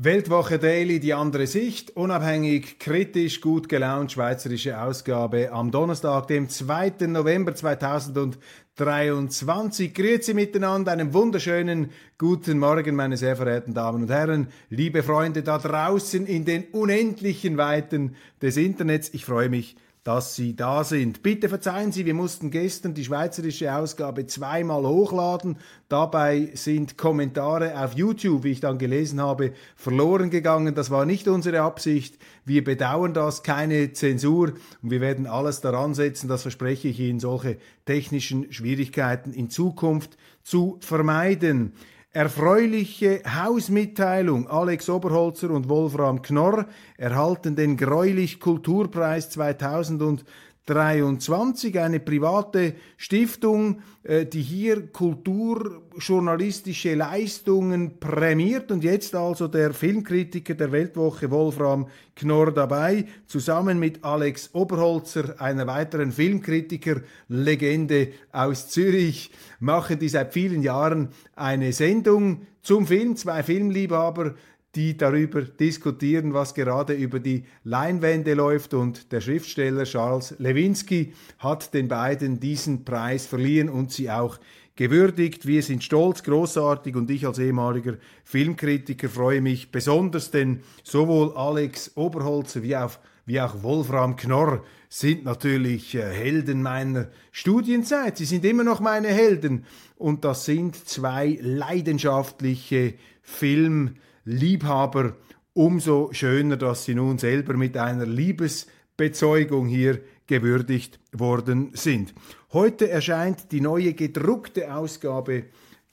Weltwoche Daily, die andere Sicht, unabhängig, kritisch, gut gelaunt, schweizerische Ausgabe am Donnerstag, dem 2. November 2023. Grüezi miteinander, einen wunderschönen guten Morgen, meine sehr verehrten Damen und Herren, liebe Freunde da draußen in den unendlichen Weiten des Internets. Ich freue mich, dass Sie da sind. Bitte verzeihen Sie, wir mussten gestern die schweizerische Ausgabe zweimal hochladen. Dabei sind Kommentare auf YouTube, wie ich dann gelesen habe, verloren gegangen. Das war nicht unsere Absicht. Wir bedauern das, keine Zensur und wir werden alles daran setzen, das verspreche ich Ihnen, solche technischen Schwierigkeiten in Zukunft zu vermeiden. Erfreuliche Hausmitteilung. Alex Oberholzer und Wolfram Knorr erhalten den Greulich Kulturpreis 2000 23 eine private Stiftung, äh, die hier kulturjournalistische Leistungen prämiert. Und jetzt also der Filmkritiker der Weltwoche Wolfram Knorr dabei, zusammen mit Alex Oberholzer, einer weiteren Filmkritiker-Legende aus Zürich, machen die seit vielen Jahren eine Sendung zum Film, zwei Filmliebhaber, die darüber diskutieren, was gerade über die Leinwände läuft. Und der Schriftsteller Charles Lewinsky hat den beiden diesen Preis verliehen und sie auch gewürdigt. Wir sind stolz, großartig und ich als ehemaliger Filmkritiker freue mich besonders, denn sowohl Alex Oberholzer wie auch, wie auch Wolfram Knorr sind natürlich äh, Helden meiner Studienzeit. Sie sind immer noch meine Helden und das sind zwei leidenschaftliche Film- Liebhaber, umso schöner, dass sie nun selber mit einer Liebesbezeugung hier gewürdigt worden sind. Heute erscheint die neue gedruckte Ausgabe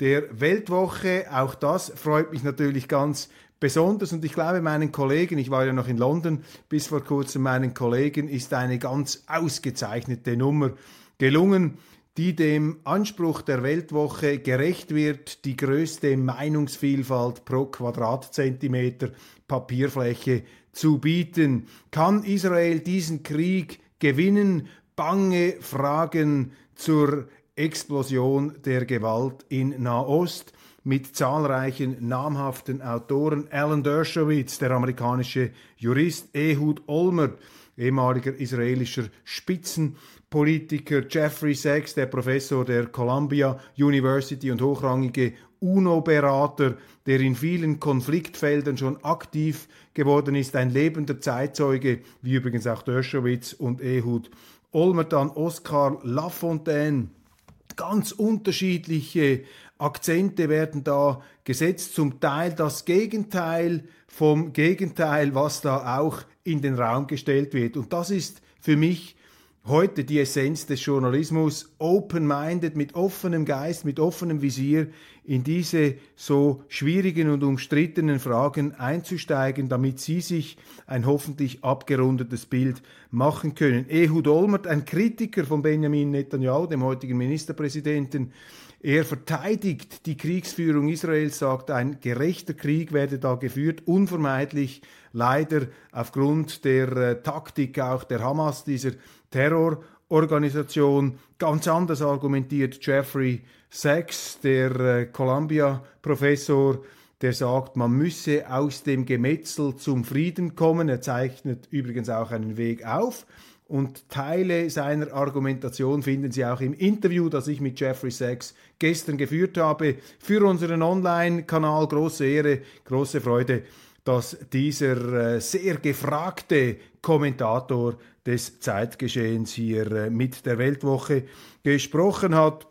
der Weltwoche. Auch das freut mich natürlich ganz besonders und ich glaube meinen Kollegen, ich war ja noch in London bis vor kurzem, meinen Kollegen ist eine ganz ausgezeichnete Nummer gelungen die dem Anspruch der Weltwoche gerecht wird, die größte Meinungsvielfalt pro Quadratzentimeter Papierfläche zu bieten. Kann Israel diesen Krieg gewinnen? Bange Fragen zur Explosion der Gewalt in Nahost mit zahlreichen namhaften Autoren. Alan Dershowitz, der amerikanische Jurist, Ehud Olmert, ehemaliger israelischer Spitzenpolitiker Jeffrey Sachs, der Professor der Columbia University und hochrangige UNO-Berater, der in vielen Konfliktfeldern schon aktiv geworden ist, ein lebender Zeitzeuge, wie übrigens auch Dershowitz und Ehud Olmer, dann Oskar Lafontaine, ganz unterschiedliche Akzente werden da gesetzt, zum Teil das Gegenteil vom Gegenteil, was da auch in den Raum gestellt wird. Und das ist für mich heute die Essenz des Journalismus, open-minded, mit offenem Geist, mit offenem Visier in diese so schwierigen und umstrittenen Fragen einzusteigen, damit Sie sich ein hoffentlich abgerundetes Bild machen können. Ehud Olmert, ein Kritiker von Benjamin Netanyahu, dem heutigen Ministerpräsidenten, er verteidigt die Kriegsführung Israels, sagt, ein gerechter Krieg werde da geführt, unvermeidlich, leider aufgrund der äh, Taktik auch der Hamas, dieser Terrororganisation. Ganz anders argumentiert Jeffrey Sachs, der äh, Columbia-Professor, der sagt, man müsse aus dem Gemetzel zum Frieden kommen. Er zeichnet übrigens auch einen Weg auf. Und Teile seiner Argumentation finden Sie auch im Interview, das ich mit Jeffrey Sachs gestern geführt habe, für unseren Online-Kanal. Große Ehre, große Freude, dass dieser äh, sehr gefragte Kommentator des Zeitgeschehens hier äh, mit der Weltwoche gesprochen hat.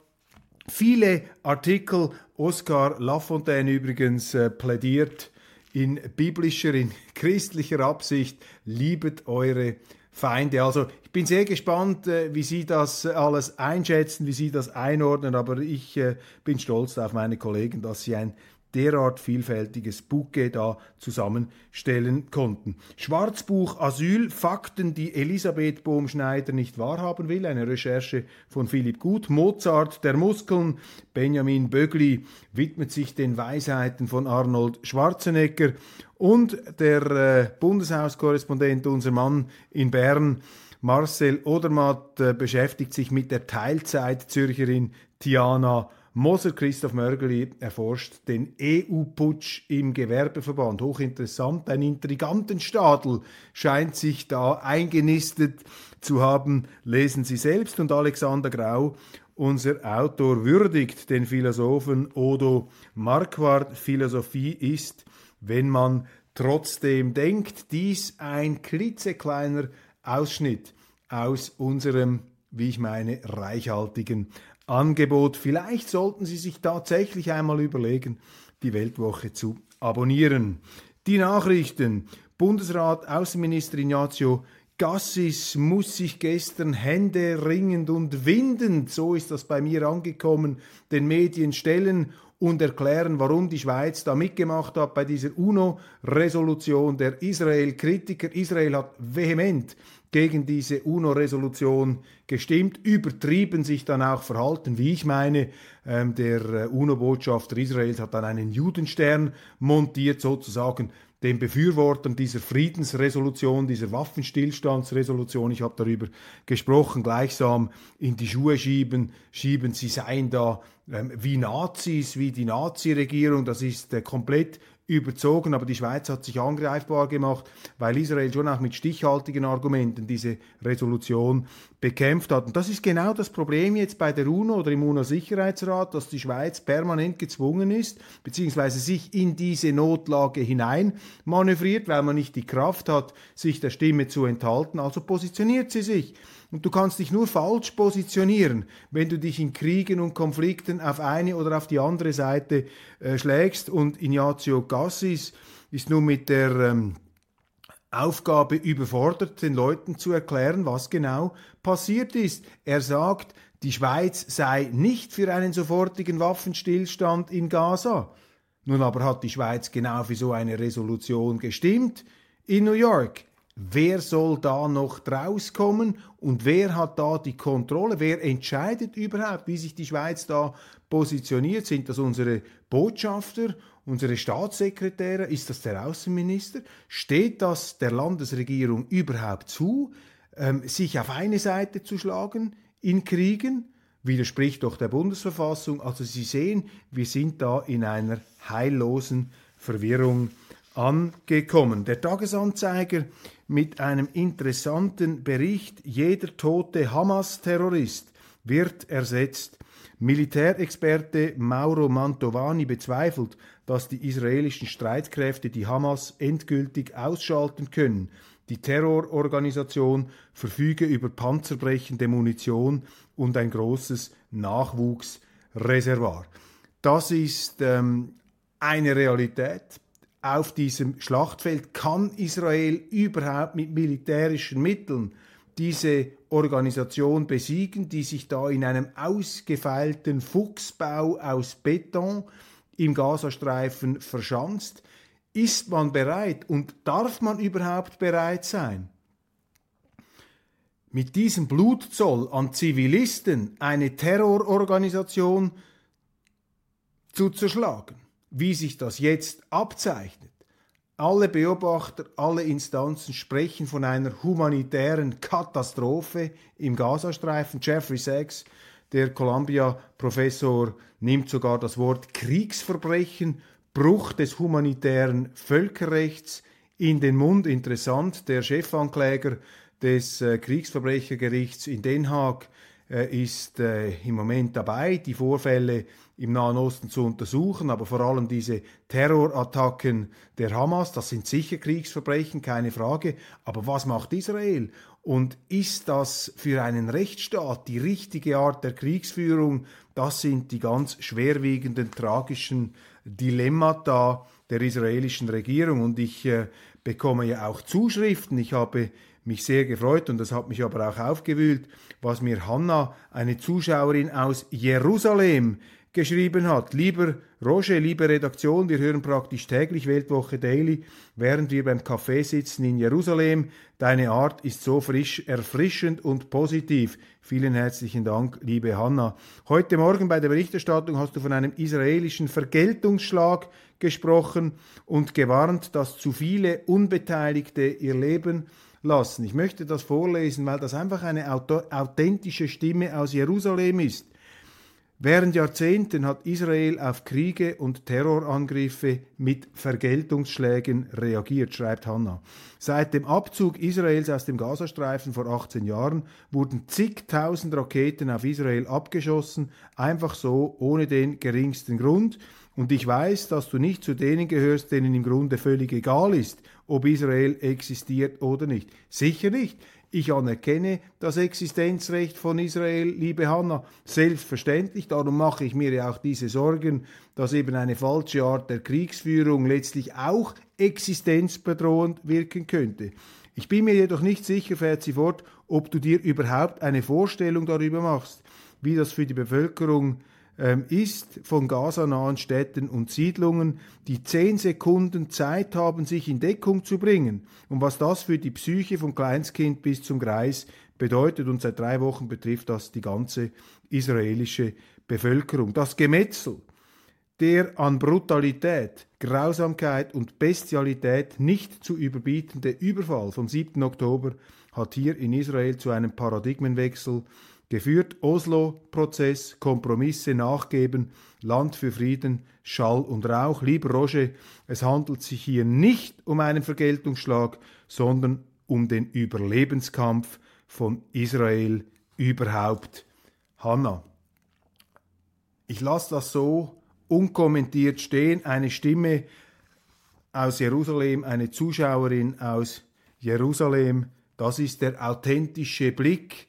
viele Artikel, Oscar Lafontaine übrigens äh, plädiert in biblischer, in christlicher Absicht, liebet eure Feinde. Also ich bin sehr gespannt, äh, wie Sie das alles einschätzen, wie Sie das einordnen, aber ich bin stolz auf meine Kollegen, dass sie ein derart vielfältiges Bouquet da zusammenstellen konnten. Schwarzbuch Asyl, Fakten, die Elisabeth Bohm-Schneider nicht wahrhaben will, eine Recherche von Philipp Gut. Mozart der Muskeln, Benjamin Bögli widmet sich den Weisheiten von Arnold Schwarzenegger und der äh, Bundeshauskorrespondent, unser Mann in Bern, Marcel Odermatt, äh, beschäftigt sich mit der Teilzeit-Zürcherin Tiana Moser Christoph Mörgeli erforscht den EU-Putsch im Gewerbeverband. Hochinteressant, ein Intrigantenstadel scheint sich da eingenistet zu haben. Lesen Sie selbst und Alexander Grau, unser Autor, würdigt den Philosophen Odo Marquardt. Philosophie ist, wenn man trotzdem denkt, dies ein klitzekleiner Ausschnitt aus unserem, wie ich meine, reichhaltigen Angebot. Vielleicht sollten Sie sich tatsächlich einmal überlegen, die Weltwoche zu abonnieren. Die Nachrichten. Bundesrat Außenminister Ignazio Gassis muss sich gestern Hände ringend und windend, so ist das bei mir angekommen, den Medien stellen und erklären, warum die Schweiz da mitgemacht hat bei dieser UNO-Resolution der Israel-Kritiker. Israel hat vehement gegen diese UNO-Resolution gestimmt, übertrieben sich dann auch verhalten, wie ich meine. Ähm, der äh, UNO-Botschafter Israels hat dann einen Judenstern montiert, sozusagen den Befürwortern dieser Friedensresolution, dieser Waffenstillstandsresolution, ich habe darüber gesprochen, gleichsam in die Schuhe schieben, schieben, sie seien da ähm, wie Nazis, wie die Nazi-Regierung, das ist äh, komplett überzogen, aber die Schweiz hat sich angreifbar gemacht, weil Israel schon auch mit stichhaltigen Argumenten diese Resolution bekämpft hat. Und das ist genau das Problem jetzt bei der UNO oder im UNO-Sicherheitsrat, dass die Schweiz permanent gezwungen ist, beziehungsweise sich in diese Notlage hinein manövriert, weil man nicht die Kraft hat, sich der Stimme zu enthalten. Also positioniert sie sich. Und du kannst dich nur falsch positionieren, wenn du dich in Kriegen und Konflikten auf eine oder auf die andere Seite äh, schlägst. Und Ignazio Gassis ist nun mit der ähm, Aufgabe überfordert, den Leuten zu erklären, was genau passiert ist. Er sagt, die Schweiz sei nicht für einen sofortigen Waffenstillstand in Gaza. Nun aber hat die Schweiz genau für so eine Resolution gestimmt in New York. Wer soll da noch draus kommen und wer hat da die Kontrolle? Wer entscheidet überhaupt, wie sich die Schweiz da positioniert? Sind das unsere Botschafter, unsere Staatssekretäre? Ist das der Außenminister? Steht das der Landesregierung überhaupt zu, ähm, sich auf eine Seite zu schlagen in Kriegen? Widerspricht doch der Bundesverfassung. Also Sie sehen, wir sind da in einer heillosen Verwirrung angekommen. Der Tagesanzeiger mit einem interessanten Bericht. Jeder tote Hamas-Terrorist wird ersetzt. Militärexperte Mauro Mantovani bezweifelt, dass die israelischen Streitkräfte die Hamas endgültig ausschalten können. Die Terrororganisation verfüge über panzerbrechende Munition und ein großes Nachwuchsreservoir. Das ist ähm, eine Realität auf diesem Schlachtfeld kann Israel überhaupt mit militärischen Mitteln diese Organisation besiegen, die sich da in einem ausgefeilten Fuchsbau aus Beton im Gazastreifen verschanzt. Ist man bereit und darf man überhaupt bereit sein, mit diesem Blutzoll an Zivilisten eine Terrororganisation zu zerschlagen? Wie sich das jetzt abzeichnet. Alle Beobachter, alle Instanzen sprechen von einer humanitären Katastrophe im Gazastreifen. Jeffrey Sachs, der Columbia-Professor, nimmt sogar das Wort Kriegsverbrechen, Bruch des humanitären Völkerrechts in den Mund. Interessant, der Chefankläger des äh, Kriegsverbrechergerichts in Den Haag ist äh, im Moment dabei, die Vorfälle im Nahen Osten zu untersuchen, aber vor allem diese Terrorattacken der Hamas, das sind sicher Kriegsverbrechen, keine Frage. Aber was macht Israel? Und ist das für einen Rechtsstaat die richtige Art der Kriegsführung? Das sind die ganz schwerwiegenden, tragischen Dilemmata der israelischen Regierung. Und ich äh, bekomme ja auch Zuschriften. Ich habe mich sehr gefreut und das hat mich aber auch aufgewühlt, was mir Hanna, eine Zuschauerin aus Jerusalem, geschrieben hat. Lieber Roger, liebe Redaktion, wir hören praktisch täglich Weltwoche Daily, während wir beim Café sitzen in Jerusalem. Deine Art ist so frisch, erfrischend und positiv. Vielen herzlichen Dank, liebe Hanna. Heute Morgen bei der Berichterstattung hast du von einem israelischen Vergeltungsschlag gesprochen und gewarnt, dass zu viele Unbeteiligte ihr Leben lassen. Ich möchte das vorlesen, weil das einfach eine authentische Stimme aus Jerusalem ist. Während Jahrzehnten hat Israel auf Kriege und Terrorangriffe mit Vergeltungsschlägen reagiert, schreibt Hanna. Seit dem Abzug Israels aus dem Gazastreifen vor 18 Jahren wurden zigtausend Raketen auf Israel abgeschossen, einfach so, ohne den geringsten Grund. Und ich weiß, dass du nicht zu denen gehörst, denen im Grunde völlig egal ist, ob Israel existiert oder nicht. Sicher nicht. Ich anerkenne das Existenzrecht von Israel, liebe Hanna, selbstverständlich. Darum mache ich mir ja auch diese Sorgen, dass eben eine falsche Art der Kriegsführung letztlich auch existenzbedrohend wirken könnte. Ich bin mir jedoch nicht sicher, fährt sie fort, ob du dir überhaupt eine Vorstellung darüber machst, wie das für die Bevölkerung ist von Gaza-nahen Städten und Siedlungen, die zehn Sekunden Zeit haben, sich in Deckung zu bringen. Und was das für die Psyche vom Kleinstkind bis zum Greis bedeutet. Und seit drei Wochen betrifft das die ganze israelische Bevölkerung. Das Gemetzel, der an Brutalität, Grausamkeit und Bestialität nicht zu überbietende Überfall vom 7. Oktober hat hier in Israel zu einem Paradigmenwechsel geführt. Oslo-Prozess, Kompromisse nachgeben, Land für Frieden, Schall und Rauch. Lieber Roger, es handelt sich hier nicht um einen Vergeltungsschlag, sondern um den Überlebenskampf von Israel überhaupt. Hanna, ich lasse das so unkommentiert stehen. Eine Stimme aus Jerusalem, eine Zuschauerin aus Jerusalem, das ist der authentische Blick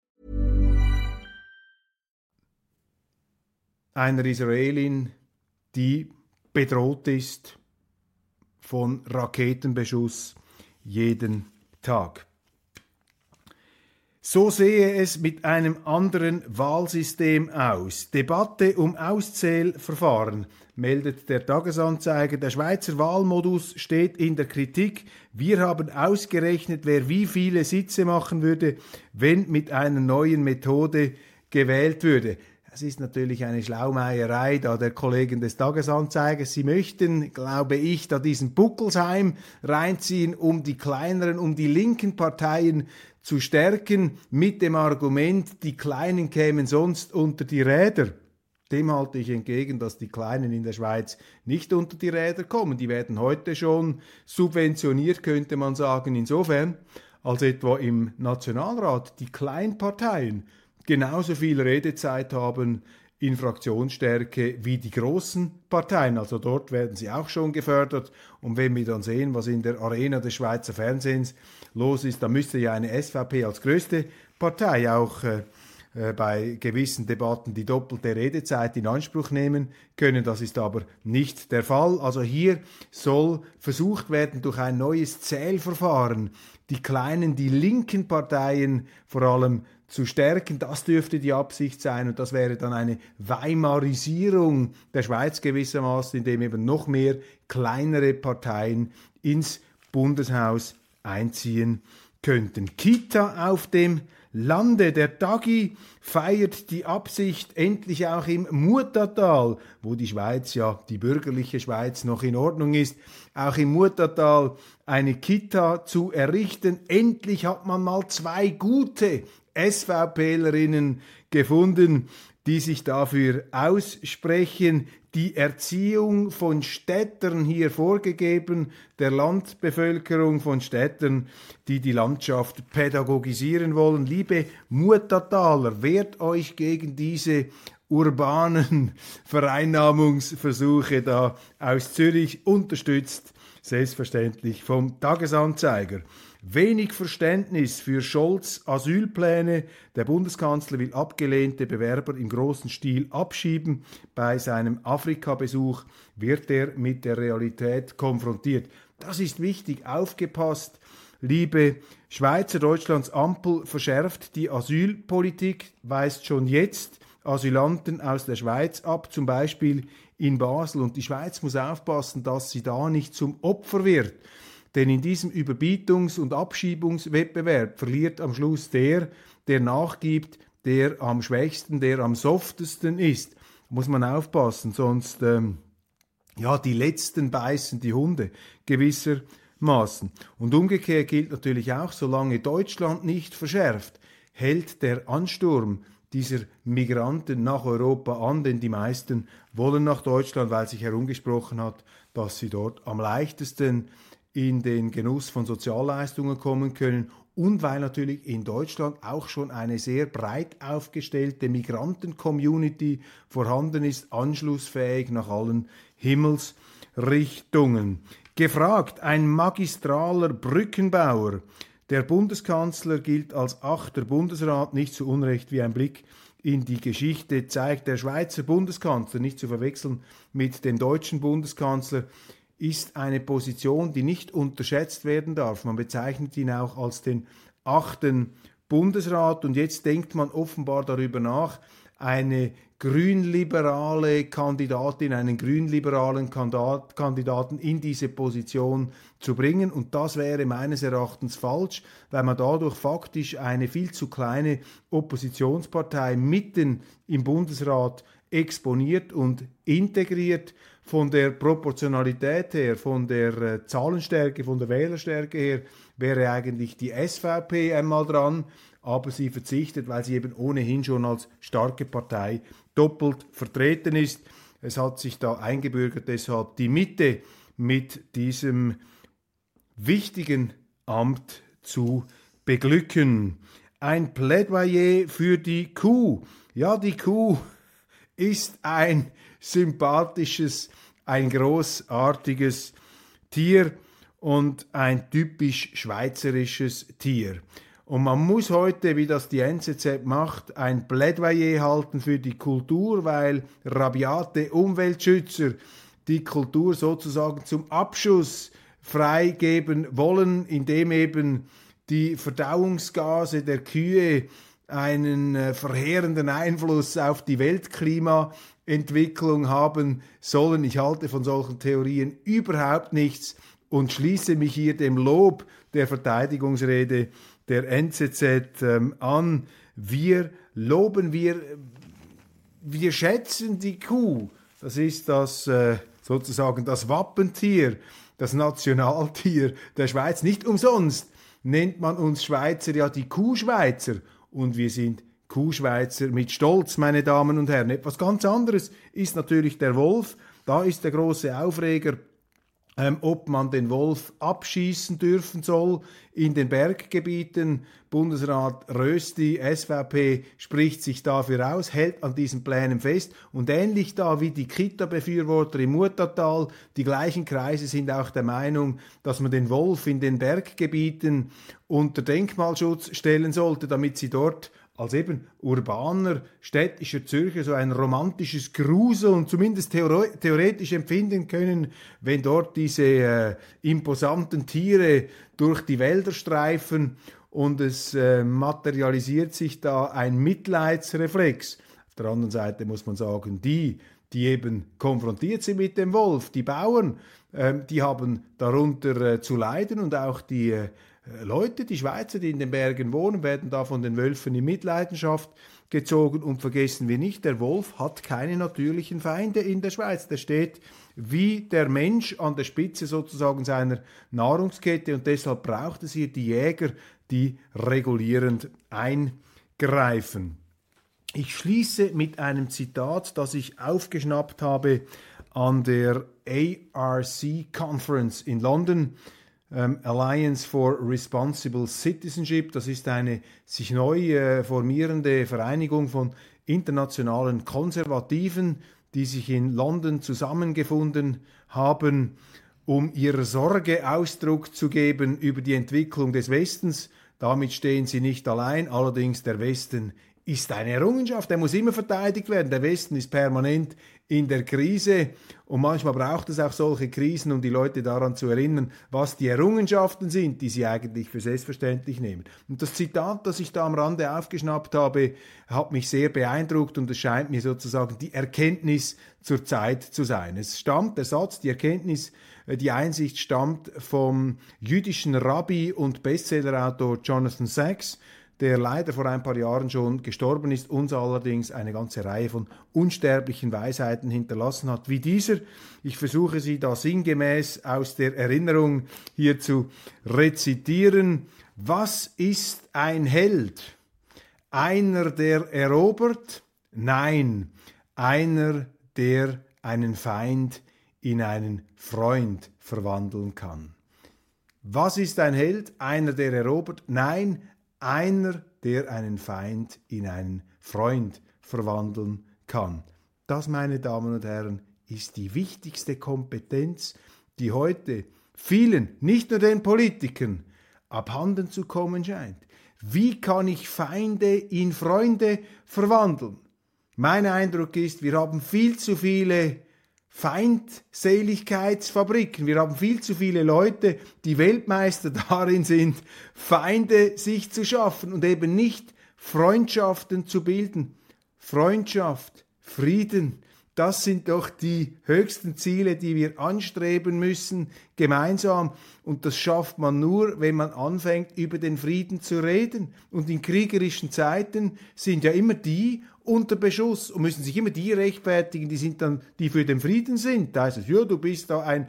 einer Israelin, die bedroht ist von Raketenbeschuss jeden Tag. So sehe es mit einem anderen Wahlsystem aus. Debatte um Auszählverfahren, meldet der Tagesanzeiger. Der Schweizer Wahlmodus steht in der Kritik. Wir haben ausgerechnet, wer wie viele Sitze machen würde, wenn mit einer neuen Methode gewählt würde. Es ist natürlich eine Schlaumeierei da der Kollegen des Tagesanzeigers. Sie möchten, glaube ich, da diesen Buckelsheim reinziehen, um die kleineren, um die linken Parteien zu stärken, mit dem Argument, die Kleinen kämen sonst unter die Räder. Dem halte ich entgegen, dass die Kleinen in der Schweiz nicht unter die Räder kommen. Die werden heute schon subventioniert, könnte man sagen, insofern, als etwa im Nationalrat die Kleinparteien genauso viel Redezeit haben in Fraktionsstärke wie die großen Parteien. Also dort werden sie auch schon gefördert. Und wenn wir dann sehen, was in der Arena des Schweizer Fernsehens los ist, dann müsste ja eine SVP als größte Partei auch äh, äh, bei gewissen Debatten die doppelte Redezeit in Anspruch nehmen können. Das ist aber nicht der Fall. Also hier soll versucht werden, durch ein neues Zählverfahren die kleinen, die linken Parteien vor allem zu stärken. Das dürfte die Absicht sein und das wäre dann eine Weimarisierung der Schweiz gewissermaßen, indem eben noch mehr kleinere Parteien ins Bundeshaus einziehen könnten. Kita auf dem Lande. Der Dagi feiert die Absicht, endlich auch im Murtatal, wo die Schweiz ja, die bürgerliche Schweiz, noch in Ordnung ist, auch im Murtatal eine Kita zu errichten. Endlich hat man mal zwei gute SVPlerinnen gefunden, die sich dafür aussprechen, die Erziehung von Städtern hier vorgegeben, der Landbevölkerung von Städtern, die die Landschaft pädagogisieren wollen. Liebe Murtataler, wehrt euch gegen diese urbanen Vereinnahmungsversuche da aus Zürich, unterstützt selbstverständlich vom Tagesanzeiger. Wenig Verständnis für Scholz Asylpläne. Der Bundeskanzler will abgelehnte Bewerber im großen Stil abschieben. Bei seinem Afrika-Besuch wird er mit der Realität konfrontiert. Das ist wichtig. Aufgepasst, liebe Schweizer. Deutschlands Ampel verschärft die Asylpolitik, weist schon jetzt Asylanten aus der Schweiz ab, zum Beispiel in Basel. Und die Schweiz muss aufpassen, dass sie da nicht zum Opfer wird denn in diesem Überbietungs- und Abschiebungswettbewerb verliert am Schluss der, der nachgibt, der am schwächsten, der am softesten ist. Muss man aufpassen, sonst ähm, ja die letzten beißen die Hunde gewissermaßen. Und umgekehrt gilt natürlich auch, solange Deutschland nicht verschärft, hält der Ansturm dieser Migranten nach Europa an, denn die meisten wollen nach Deutschland, weil sich herumgesprochen hat, dass sie dort am leichtesten in den Genuss von Sozialleistungen kommen können und weil natürlich in Deutschland auch schon eine sehr breit aufgestellte Migranten-Community vorhanden ist, anschlussfähig nach allen Himmelsrichtungen. Gefragt, ein magistraler Brückenbauer. Der Bundeskanzler gilt als achter Bundesrat, nicht zu Unrecht wie ein Blick in die Geschichte zeigt. Der Schweizer Bundeskanzler, nicht zu verwechseln mit dem deutschen Bundeskanzler, ist eine Position, die nicht unterschätzt werden darf. Man bezeichnet ihn auch als den achten Bundesrat und jetzt denkt man offenbar darüber nach, eine grünliberale Kandidatin, einen grünliberalen Kandidaten in diese Position zu bringen. Und das wäre meines Erachtens falsch, weil man dadurch faktisch eine viel zu kleine Oppositionspartei mitten im Bundesrat exponiert und integriert von der Proportionalität her, von der äh, Zahlenstärke, von der Wählerstärke her, wäre eigentlich die SVP einmal dran, aber sie verzichtet, weil sie eben ohnehin schon als starke Partei doppelt vertreten ist. Es hat sich da eingebürgert, deshalb die Mitte mit diesem wichtigen Amt zu beglücken. Ein Plädoyer für die Kuh. Ja, die Kuh ist ein sympathisches, ein großartiges Tier und ein typisch schweizerisches Tier. Und man muss heute, wie das die NZZ macht, ein Plädoyer halten für die Kultur, weil rabiate Umweltschützer die Kultur sozusagen zum Abschuss freigeben wollen, indem eben die Verdauungsgase der Kühe einen äh, verheerenden Einfluss auf die Weltklimaentwicklung haben sollen. Ich halte von solchen Theorien überhaupt nichts und schließe mich hier dem Lob der Verteidigungsrede der NZZ ähm, an. Wir loben, wir, wir schätzen die Kuh. Das ist das äh, sozusagen das Wappentier, das Nationaltier der Schweiz. Nicht umsonst nennt man uns Schweizer ja die Kuhschweizer und wir sind Kuhschweizer mit Stolz, meine Damen und Herren. Etwas ganz anderes ist natürlich der Wolf. Da ist der große Aufreger, ähm, ob man den Wolf abschießen dürfen soll in den Berggebieten. Bundesrat Rösti, SVP, spricht sich dafür aus, hält an diesen Plänen fest. Und ähnlich da wie die Kita-Befürworter im Murtatal, die gleichen Kreise sind auch der Meinung, dass man den Wolf in den Berggebieten unter Denkmalschutz stellen sollte, damit sie dort als eben urbaner, städtischer Zürcher so ein romantisches Grusel und zumindest theoretisch empfinden können, wenn dort diese äh, imposanten Tiere durch die Wälder streifen und es äh, materialisiert sich da ein Mitleidsreflex. Auf der anderen Seite muss man sagen, die, die eben konfrontiert sind mit dem Wolf, die Bauern, äh, die haben darunter äh, zu leiden und auch die äh, Leute, die Schweizer, die in den Bergen wohnen, werden da von den Wölfen in Mitleidenschaft gezogen und vergessen wir nicht, der Wolf hat keine natürlichen Feinde in der Schweiz. Der steht wie der Mensch an der Spitze sozusagen seiner Nahrungskette und deshalb braucht es hier die Jäger, die regulierend eingreifen. Ich schließe mit einem Zitat, das ich aufgeschnappt habe an der ARC Conference in London Alliance for Responsible Citizenship. Das ist eine sich neu äh, formierende Vereinigung von internationalen Konservativen, die sich in London zusammengefunden haben, um ihrer Sorge Ausdruck zu geben über die Entwicklung des Westens. Damit stehen sie nicht allein, allerdings der Westen ist eine Errungenschaft, der muss immer verteidigt werden. Der Westen ist permanent in der Krise und manchmal braucht es auch solche Krisen, um die Leute daran zu erinnern, was die Errungenschaften sind, die sie eigentlich für selbstverständlich nehmen. Und das Zitat, das ich da am Rande aufgeschnappt habe, hat mich sehr beeindruckt und es scheint mir sozusagen die Erkenntnis zur Zeit zu sein. Es stammt, der Satz, die Erkenntnis, äh, die Einsicht stammt vom jüdischen Rabbi und Bestsellerautor Jonathan Sachs, der leider vor ein paar Jahren schon gestorben ist, uns allerdings eine ganze Reihe von unsterblichen Weisheiten hinterlassen hat, wie dieser. Ich versuche sie da sinngemäß aus der Erinnerung hier zu rezitieren. Was ist ein Held? Einer, der erobert? Nein, einer, der einen Feind in einen Freund verwandeln kann. Was ist ein Held? Einer, der erobert? Nein, einer, der einen Feind in einen Freund verwandeln kann. Das, meine Damen und Herren, ist die wichtigste Kompetenz, die heute vielen, nicht nur den Politikern, abhanden zu kommen scheint. Wie kann ich Feinde in Freunde verwandeln? Mein Eindruck ist, wir haben viel zu viele Feindseligkeitsfabriken. Wir haben viel zu viele Leute, die Weltmeister darin sind, Feinde sich zu schaffen und eben nicht Freundschaften zu bilden. Freundschaft, Frieden, das sind doch die höchsten Ziele, die wir anstreben müssen, gemeinsam. Und das schafft man nur, wenn man anfängt, über den Frieden zu reden. Und in kriegerischen Zeiten sind ja immer die unter Beschuss und müssen sich immer die rechtfertigen, die sind dann, die für den Frieden sind. Da heißt es, ja, du bist da ein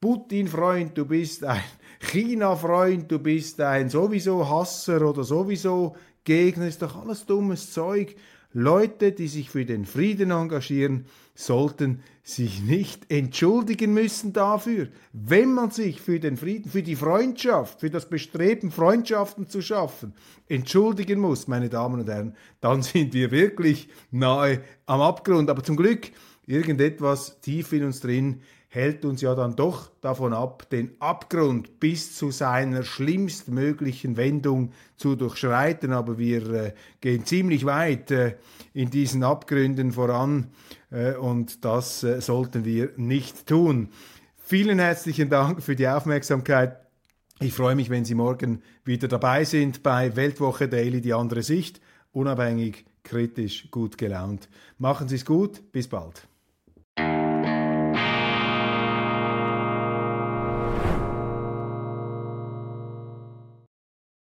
Putin-Freund, du bist ein China-Freund, du bist ein sowieso Hasser oder sowieso Gegner, ist doch alles dummes Zeug. Leute, die sich für den Frieden engagieren, sollten sich nicht entschuldigen müssen dafür. Wenn man sich für den Frieden, für die Freundschaft, für das Bestreben, Freundschaften zu schaffen, entschuldigen muss, meine Damen und Herren, dann sind wir wirklich nahe am Abgrund. Aber zum Glück, irgendetwas tief in uns drin hält uns ja dann doch davon ab, den Abgrund bis zu seiner schlimmstmöglichen Wendung zu durchschreiten. Aber wir äh, gehen ziemlich weit äh, in diesen Abgründen voran äh, und das äh, sollten wir nicht tun. Vielen herzlichen Dank für die Aufmerksamkeit. Ich freue mich, wenn Sie morgen wieder dabei sind bei Weltwoche Daily, die andere Sicht. Unabhängig, kritisch, gut gelaunt. Machen Sie es gut, bis bald.